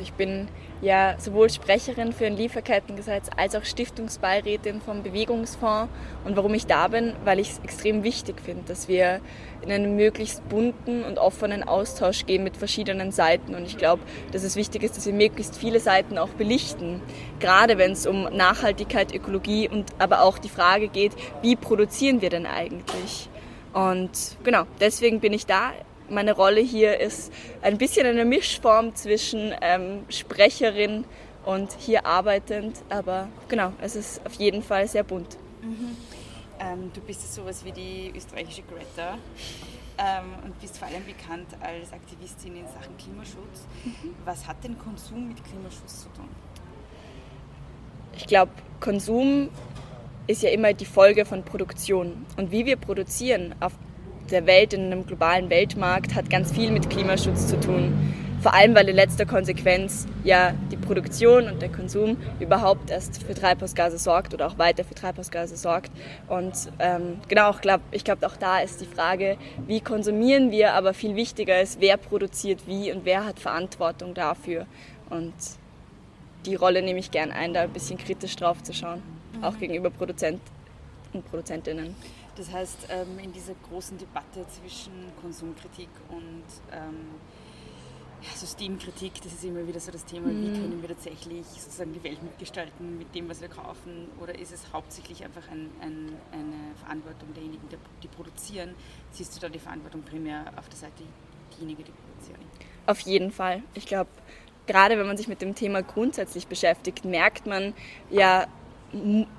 Ich bin ja sowohl Sprecherin für ein Lieferkettengesetz als auch Stiftungsbeirätin vom Bewegungsfonds. Und warum ich da bin, weil ich es extrem wichtig finde, dass wir in einen möglichst bunten und offenen Austausch gehen mit verschiedenen Seiten. Und ich glaube, dass es wichtig ist, dass wir möglichst viele Seiten auch belichten. Gerade wenn es um Nachhaltigkeit, Ökologie und aber auch die Frage geht, wie produzieren wir denn eigentlich? Und genau, deswegen bin ich da meine Rolle hier ist ein bisschen eine Mischform zwischen ähm, Sprecherin und hier arbeitend, aber genau, es ist auf jeden Fall sehr bunt. Mhm. Ähm, du bist sowas wie die österreichische Greta ähm, und bist vor allem bekannt als Aktivistin in Sachen Klimaschutz. Mhm. Was hat denn Konsum mit Klimaschutz zu tun? Ich glaube, Konsum ist ja immer die Folge von Produktion. Und wie wir produzieren auf der Welt, in einem globalen Weltmarkt, hat ganz viel mit Klimaschutz zu tun. Vor allem, weil in letzter Konsequenz ja die Produktion und der Konsum überhaupt erst für Treibhausgase sorgt oder auch weiter für Treibhausgase sorgt. Und ähm, genau, ich glaube, ich glaub, auch da ist die Frage, wie konsumieren wir, aber viel wichtiger ist, wer produziert wie und wer hat Verantwortung dafür. Und die Rolle nehme ich gern ein, da ein bisschen kritisch drauf zu schauen, mhm. auch gegenüber Produzenten und Produzentinnen. Das heißt, ähm, in dieser großen Debatte zwischen Konsumkritik und ähm, Systemkritik, das ist immer wieder so das Thema, mhm. wie können wir tatsächlich sozusagen die Welt mitgestalten mit dem, was wir kaufen, oder ist es hauptsächlich einfach ein, ein, eine Verantwortung derjenigen, die produzieren? Siehst du da die Verantwortung primär auf der Seite derjenigen, die produzieren? Auf jeden Fall. Ich glaube, gerade wenn man sich mit dem Thema grundsätzlich beschäftigt, merkt man ja,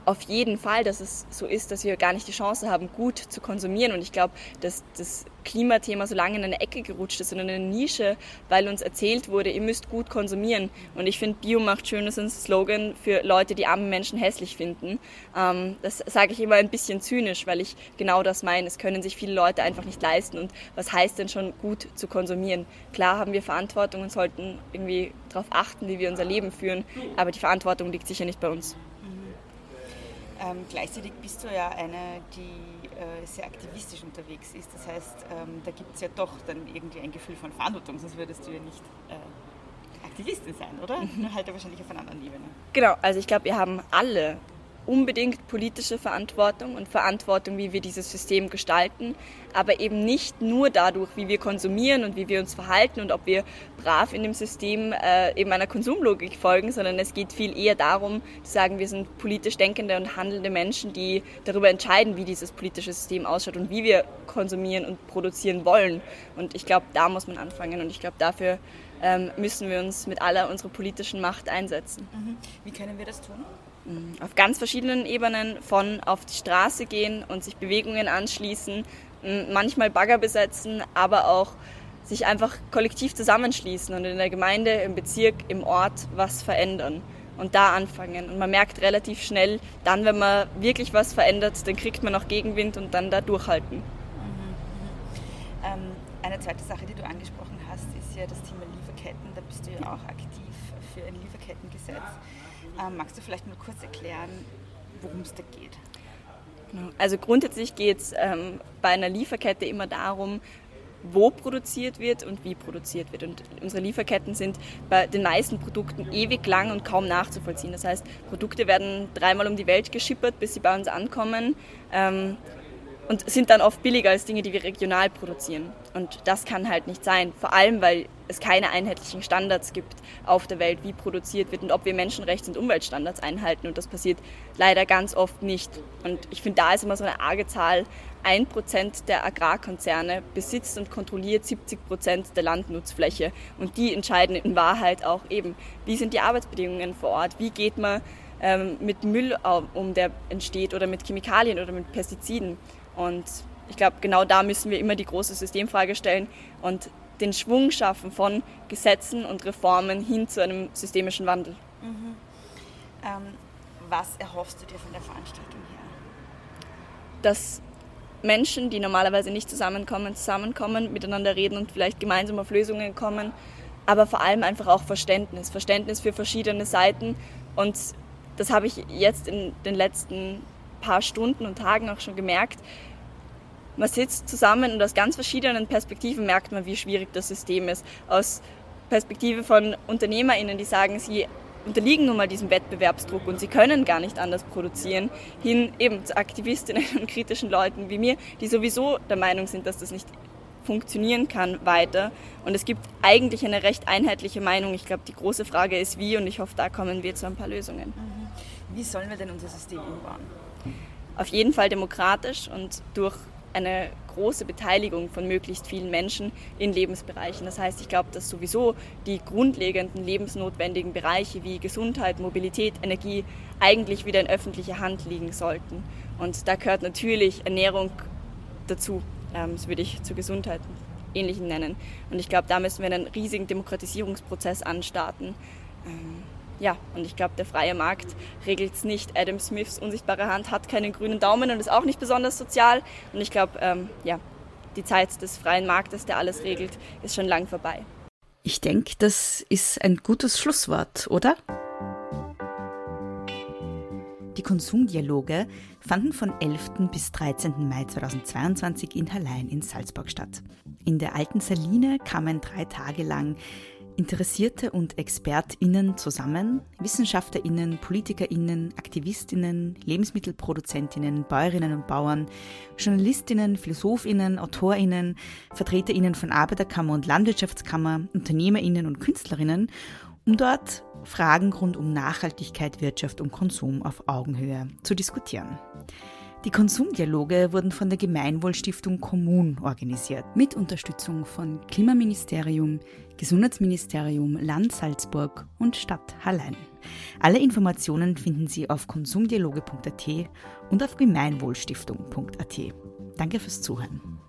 auf jeden Fall, dass es so ist, dass wir gar nicht die Chance haben, gut zu konsumieren. Und ich glaube, dass das Klimathema so lange in eine Ecke gerutscht ist in eine Nische, weil uns erzählt wurde, ihr müsst gut konsumieren. Und ich finde, Bio macht schön ist ein Slogan für Leute, die arme Menschen hässlich finden. Ähm, das sage ich immer ein bisschen zynisch, weil ich genau das meine. Es können sich viele Leute einfach nicht leisten. Und was heißt denn schon gut zu konsumieren? Klar haben wir Verantwortung und sollten irgendwie darauf achten, wie wir unser Leben führen, aber die Verantwortung liegt sicher nicht bei uns. Ähm, gleichzeitig bist du ja eine, die äh, sehr aktivistisch unterwegs ist. Das heißt, ähm, da gibt es ja doch dann irgendwie ein Gefühl von Verantwortung, sonst würdest du ja nicht äh, Aktivistin sein, oder? Mhm. Nur halt wahrscheinlich auf einer anderen Ebene. Genau, also ich glaube, wir haben alle unbedingt politische Verantwortung und Verantwortung, wie wir dieses System gestalten, aber eben nicht nur dadurch, wie wir konsumieren und wie wir uns verhalten und ob wir brav in dem System äh, eben einer Konsumlogik folgen, sondern es geht viel eher darum, zu sagen, wir sind politisch denkende und handelnde Menschen, die darüber entscheiden, wie dieses politische System ausschaut und wie wir konsumieren und produzieren wollen. Und ich glaube, da muss man anfangen und ich glaube, dafür ähm, müssen wir uns mit aller unserer politischen Macht einsetzen. Mhm. Wie können wir das tun? Mhm. auf ganz verschiedenen Ebenen von auf die Straße gehen und sich Bewegungen anschließen, manchmal Bagger besetzen, aber auch sich einfach kollektiv zusammenschließen und in der Gemeinde, im Bezirk, im Ort was verändern und da anfangen. Und man merkt relativ schnell, dann, wenn man wirklich was verändert, dann kriegt man auch Gegenwind und dann da durchhalten. Mhm, mhm. Ähm, eine zweite Sache, die du angesprochen hast, ist ja das Thema Lieferketten. Da bist du ja auch aktiv. Ähm, magst du vielleicht mal kurz erklären, worum es da geht? Genau. Also grundsätzlich geht es ähm, bei einer Lieferkette immer darum, wo produziert wird und wie produziert wird. Und unsere Lieferketten sind bei den meisten Produkten ewig lang und kaum nachzuvollziehen. Das heißt, Produkte werden dreimal um die Welt geschippert, bis sie bei uns ankommen. Ähm, und sind dann oft billiger als Dinge, die wir regional produzieren. Und das kann halt nicht sein, vor allem weil es keine einheitlichen Standards gibt auf der Welt, wie produziert wird und ob wir Menschenrechts- und Umweltstandards einhalten. Und das passiert leider ganz oft nicht. Und ich finde, da ist immer so eine arge Zahl. Ein Prozent der Agrarkonzerne besitzt und kontrolliert 70 Prozent der Landnutzfläche. Und die entscheiden in Wahrheit auch eben, wie sind die Arbeitsbedingungen vor Ort, wie geht man ähm, mit Müll um, der entsteht oder mit Chemikalien oder mit Pestiziden. Und ich glaube, genau da müssen wir immer die große Systemfrage stellen und den Schwung schaffen von Gesetzen und Reformen hin zu einem systemischen Wandel. Mhm. Ähm, was erhoffst du dir von der Veranstaltung her? Dass Menschen, die normalerweise nicht zusammenkommen, zusammenkommen, miteinander reden und vielleicht gemeinsam auf Lösungen kommen, aber vor allem einfach auch Verständnis, Verständnis für verschiedene Seiten. Und das habe ich jetzt in den letzten paar Stunden und Tagen auch schon gemerkt. Man sitzt zusammen und aus ganz verschiedenen Perspektiven merkt man, wie schwierig das System ist. Aus Perspektive von UnternehmerInnen, die sagen, sie unterliegen nun mal diesem Wettbewerbsdruck und sie können gar nicht anders produzieren, hin eben zu Aktivistinnen und kritischen Leuten wie mir, die sowieso der Meinung sind, dass das nicht funktionieren kann weiter. Und es gibt eigentlich eine recht einheitliche Meinung. Ich glaube, die große Frage ist wie und ich hoffe, da kommen wir zu ein paar Lösungen. Mhm. Wie sollen wir denn unser System umbauen? Auf jeden Fall demokratisch und durch eine große Beteiligung von möglichst vielen Menschen in Lebensbereichen. Das heißt, ich glaube, dass sowieso die grundlegenden lebensnotwendigen Bereiche wie Gesundheit, Mobilität, Energie eigentlich wieder in öffentlicher Hand liegen sollten. Und da gehört natürlich Ernährung dazu. Ähm, das würde ich zur Gesundheit ähnlichen nennen. Und ich glaube, da müssen wir einen riesigen Demokratisierungsprozess anstarten. Ja, und ich glaube, der freie Markt regelt es nicht. Adam Smiths unsichtbare Hand hat keinen grünen Daumen und ist auch nicht besonders sozial. Und ich glaube, ähm, ja, die Zeit des freien Marktes, der alles regelt, ist schon lang vorbei. Ich denke, das ist ein gutes Schlusswort, oder? Die Konsumdialoge fanden von 11. bis 13. Mai 2022 in Hallein in Salzburg statt. In der alten Saline kamen drei Tage lang Interessierte und ExpertInnen zusammen, WissenschaftlerInnen, PolitikerInnen, AktivistInnen, LebensmittelproduzentInnen, Bäuerinnen und Bauern, JournalistInnen, PhilosophInnen, AutorInnen, VertreterInnen von Arbeiterkammer und Landwirtschaftskammer, UnternehmerInnen und KünstlerInnen, um dort Fragen rund um Nachhaltigkeit, Wirtschaft und Konsum auf Augenhöhe zu diskutieren. Die Konsumdialoge wurden von der Gemeinwohlstiftung Kommun organisiert, mit Unterstützung von Klimaministerium, Gesundheitsministerium, Land Salzburg und Stadt Hallein. Alle Informationen finden Sie auf konsumdialoge.at und auf gemeinwohlstiftung.at. Danke fürs Zuhören.